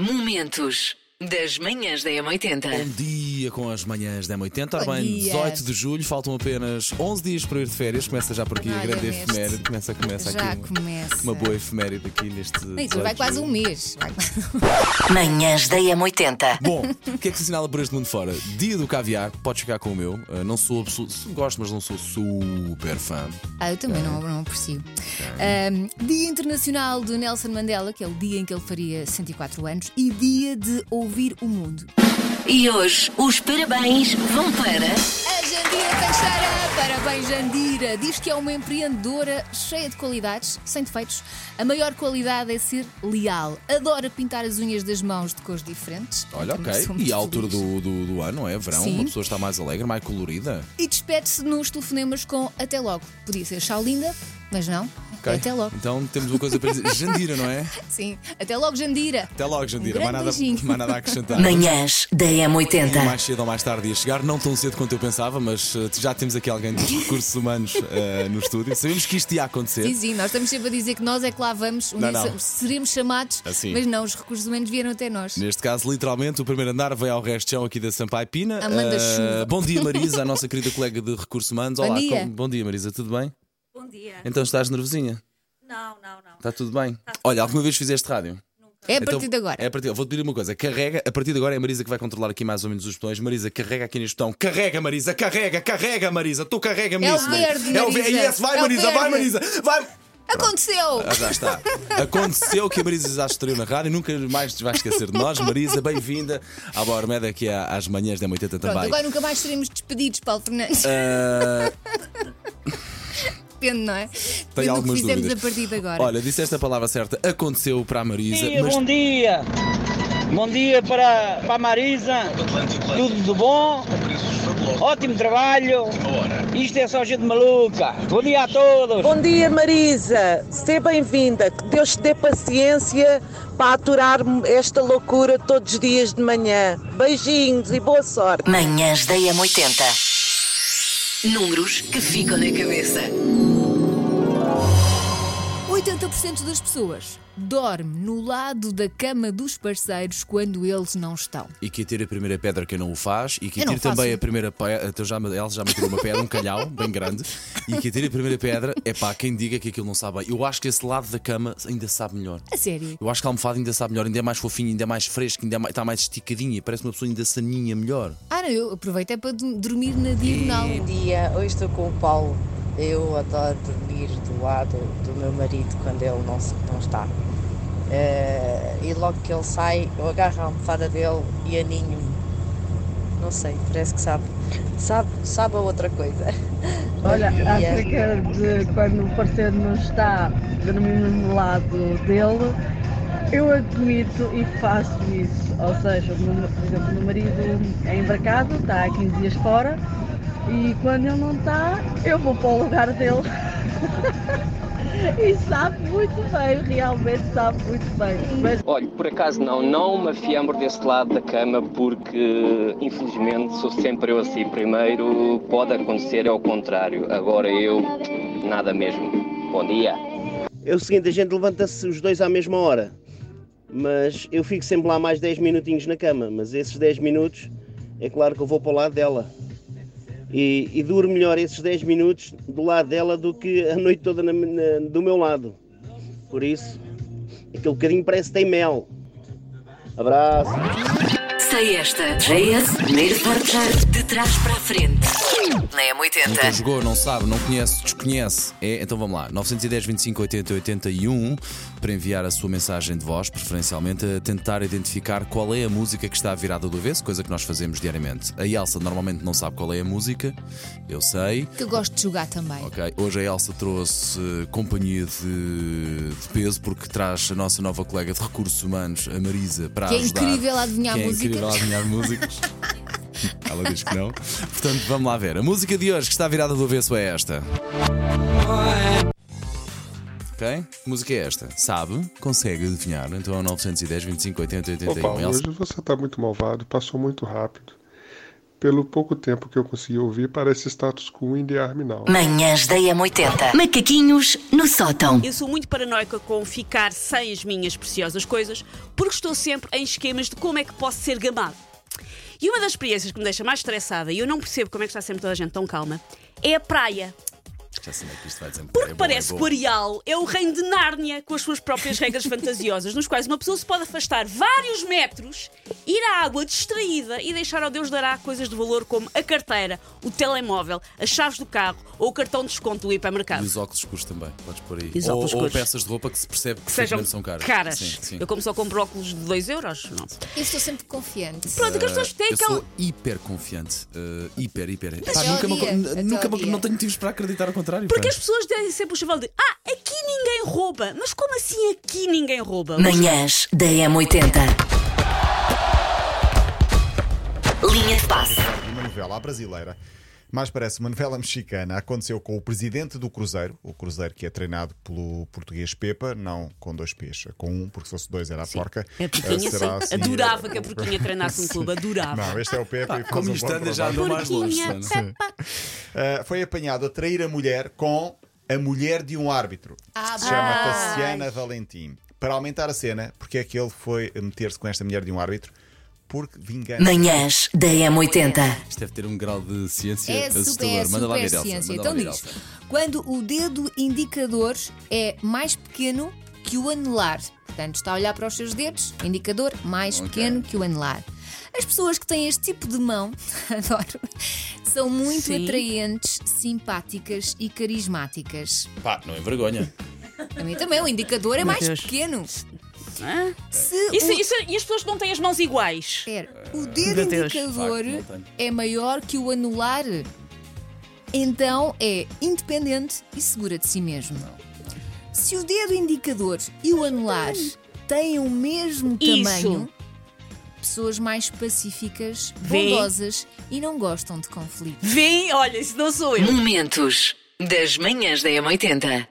Momentos das manhãs da M80. Bom dia com as manhãs da M80. Ora bem, dia. 18 de julho, faltam apenas 11 dias para ir de férias. Começa já por aqui a Olha grande efeméride. Começa, começa Já aqui uma- começa. uma boa efeméride aqui neste. Isso 18 vai de quase julho. um mês. Vai quase- Manhãs da M80. Bom, o que é que se assinala por este mundo fora? Dia do caviar, podes ficar com o meu. Uh, não sou absoluto. Gosto, mas não sou super fã. Ah, eu também não, não aprecio. Ahm, dia Internacional de Nelson Mandela, que é o dia em que ele faria 104 anos, e dia de ouvir o mundo. E hoje os parabéns vão para. A Jandira Teixeira! Parabéns, Jandira! Diz que é uma empreendedora cheia de qualidades, sem defeitos. A maior qualidade é ser leal. Adora pintar as unhas das mãos de cores diferentes. Olha, ok. E a altura do, do, do ano, não é? Verão, Sim. uma pessoa está mais alegre, mais colorida. E despede-se nos telefonemas com até logo. Podia ser tchau linda, mas não. Ok? Até logo. Então temos uma coisa para dizer. Jandira, não é? Sim, até logo, Jandira. Até logo, Jandira. Um mais, nada, mais nada a acrescentar. Manhãs da M80. Mais cedo ou mais tarde ia chegar, não tão cedo quanto eu pensava, mas uh, já temos aqui alguém dos recursos humanos uh, no estúdio. Sabemos que isto ia acontecer. Sim, sim, nós estamos sempre a dizer que nós é que lá vamos, um Não, dia não. seremos chamados, Assim. mas não, os recursos humanos vieram até nós. Neste caso, literalmente, o primeiro andar veio ao resto de chão aqui da Sampaio Pina. Amanda Uh, Chuva. Bom dia, Marisa, a nossa querida colega de recursos humanos. Bom Olá, dia. como- bom dia, Marisa, tudo bem? Bom dia. Então estás nervosinha? Não, não, não. Está tudo bem? Olha, alguma vez fizeste rádio? É a Então, partir de agora. É a partir, vou-te pedir uma coisa, carrega, a partir de agora é a Marisa que vai controlar aqui mais ou menos os botões. Marisa, carrega aqui neste botão. Carrega, Marisa, carrega, carrega, Marisa. Tu carrega-me É o nisso, Marisa. verde, É o verde. Marisa. Yes, vai, É o Marisa, vai. Marisa. Vai. Aconteceu! Ah, já está. Aconteceu que a Marisa já estreou na rádio, nunca mais te vais esquecer de nós. Marisa, bem-vinda à Boa Armeda aqui à- às manhãs da 80 Pronto, também. agora nunca mais seremos despedidos, Paulo Fernandes. Ah, Depende, não é? tenho Depende do que algumas fizemos dúvidas. a partir de agora. Olha, disseste a palavra certa, aconteceu para a Marisa, dia, mas bom dia. Bom dia para, para a Marisa. Tudo de bom. Ótimo trabalho. Isto é só gente maluca. Bom dia a todos. Bom dia, Marisa. Seja bem-vinda. Que Deus te dê paciência para aturar esta loucura todos os dias de manhã. Beijinhos e boa sorte. Manhãs da M80. Números que ficam na cabeça. 80% das pessoas dorme no lado da cama dos parceiros quando eles não estão. E que atire a primeira pedra quem não o faz e que atire também a primeira pedra. Então já, ela já me tirou uma pedra, um calhau bem grande. E que atire a primeira pedra é pá, quem diga que aquilo não sabe bem. Eu acho que esse lado da cama ainda sabe melhor. A sério. Eu acho que a almofada ainda sabe melhor, ainda é mais fofinho, ainda é mais fresco, ainda é mais- está mais esticadinha. Parece uma pessoa ainda saninha melhor. Ah, não, eu aproveito é para dormir na diagonal. Bom dia, hoje estou com o Paulo. Eu adoro dormir do lado do meu marido quando ele não, não está. Eh, e logo que ele sai, eu agarro a almofada dele e aninho-me. Não sei, parece que sabe. Sabe, sabe a outra coisa. Olha, Bom dia. acerca de quando o parceiro não está dormindo no lado dele, eu admito e faço isso. Ou seja, meu- por exemplo, o meu marido é embarcado, está há 15 dias fora, e quando ele não está, eu vou para o lugar dele. e sabe muito bem, realmente sabe muito bem. Mas Olha, por acaso não, não me afiambro desse lado da cama porque infelizmente sou sempre eu assim primeiro, pode acontecer ao contrário. Agora eu, nada mesmo. Bom dia. É o seguinte, a gente levanta-se os dois à mesma hora, mas eu fico sempre lá mais 10 minutinhos na cama, mas esses 10 minutos é claro que eu vou para o lado dela. E, e melhor esses 10 minutos do lado dela do que a noite toda na- na- do meu lado. Por isso, aquele bocadinho parece que tem mel. Abraço. Sei esta. JS, primeiro portar de trás para a frente. Na Nunca M80. jogou, não sabe, não conhece, desconhece. É, então vamos lá. 910 25 80 81 para enviar a sua mensagem de voz, preferencialmente a tentar identificar qual é a música que está virada do avesso, coisa que nós fazemos diariamente. A Elsa normalmente não sabe qual é a música, eu sei. Que eu gosto de jogar também. Ok, hoje a Elsa trouxe eh, companhia de, de peso porque traz a nossa nova colega de recursos humanos, a Marisa, para Que é ajudar. incrível a adivinhar que é músicas. A adivinhar músicas. Ela diz que não. Portanto, vamos lá ver. A música de hoje que está virada do avesso é esta. Ok? Que música é esta? Sabe? Consegue adivinhar? Então é o 910 25 80 81. Opa, hoje você tá muito malvado, passou muito rápido. Pelo pouco tempo que eu consegui ouvir, parece status quo in the army now. Manhãs da M80. Macaquinhos no sótão. Eu sou muito paranoica com ficar sem as minhas preciosas coisas, porque estou sempre em esquemas de como é que posso ser gamado. E uma das experiências que me deixa mais estressada, e eu não percebo como é que está sempre toda a gente tão calma, é a praia. Já sei é que isto vai desembocar. Porque É bom, parece é que o Areal é o reino de Nárnia, com as suas próprias regras fantasiosas, nos quais uma pessoa se pode afastar vários metros, ir à água distraída e deixar ao Deus dará coisas de valor como a carteira, o telemóvel, as chaves do carro ou o cartão de desconto do E hipermercado. os óculos escuros também, podes pôr aí. E os ou, óculos ou peças de roupa que se percebe que, Que sejam são caras. caras. Sim, sim. Eu, como só compro óculos de 2 euros, não. Eu estou sempre confiante. Pronto, que as pessoas têm eu aquela. sou hiper confiante. uh, hiper, hiper. Pá, nunca me, nunca me- não tenho motivos para acreditar ao contrário. Porque pá. as pessoas têm sempre o chaval de Ah, aqui ninguém rouba. Mas como assim aqui ninguém rouba? Manhãs da M80. Linha de passe. Uma novela à brasileira. Mais parece uma novela mexicana. Aconteceu com o presidente do Cruzeiro, o Cruzeiro que é treinado pelo português Pepa, não com dois P's, com um, porque se fosse dois era a porca. A Porquinha, Eh, será sim. assim, Adorava eh, que a Porquinha treinasse um clube, adorava. Não, este é o Pepa e faz Como um anda, já andou mais longe. Uh, foi apanhado a trair a mulher com a mulher de um árbitro. Ah, Se chama. Tassiana Valentim. Para aumentar a cena, porque é que ele foi meter-se com esta mulher de um árbitro? Porque vingança. Manhãs da M80. Isto deve ter um grau de ciência É assustador. super, Manda lá ver, Elsa. Então diz: quando o dedo indicador é mais pequeno que o anelar. Portanto, está a olhar para os seus dedos, indicador mais Ok. pequeno que o anelar. As pessoas que têm este tipo de mão, adoro, são muito Sim. atraentes, simpáticas e carismáticas. Pá, não é vergonha. A mim também, o indicador é Meu mais Deus. pequeno. Hã? Se Isso, o... isso- e as pessoas não têm as mãos iguais. Espera, o dedo Meu Deus. indicador Facto, não tenho. é maior que o anular. Então é independente e segura de si mesmo. Se o dedo indicador e o anular têm o mesmo Isso. tamanho, pessoas mais pacíficas, Vê. bondosas e não gostam de conflito. Vem, olha, isso não sou eu. Momentos das manhãs da M80.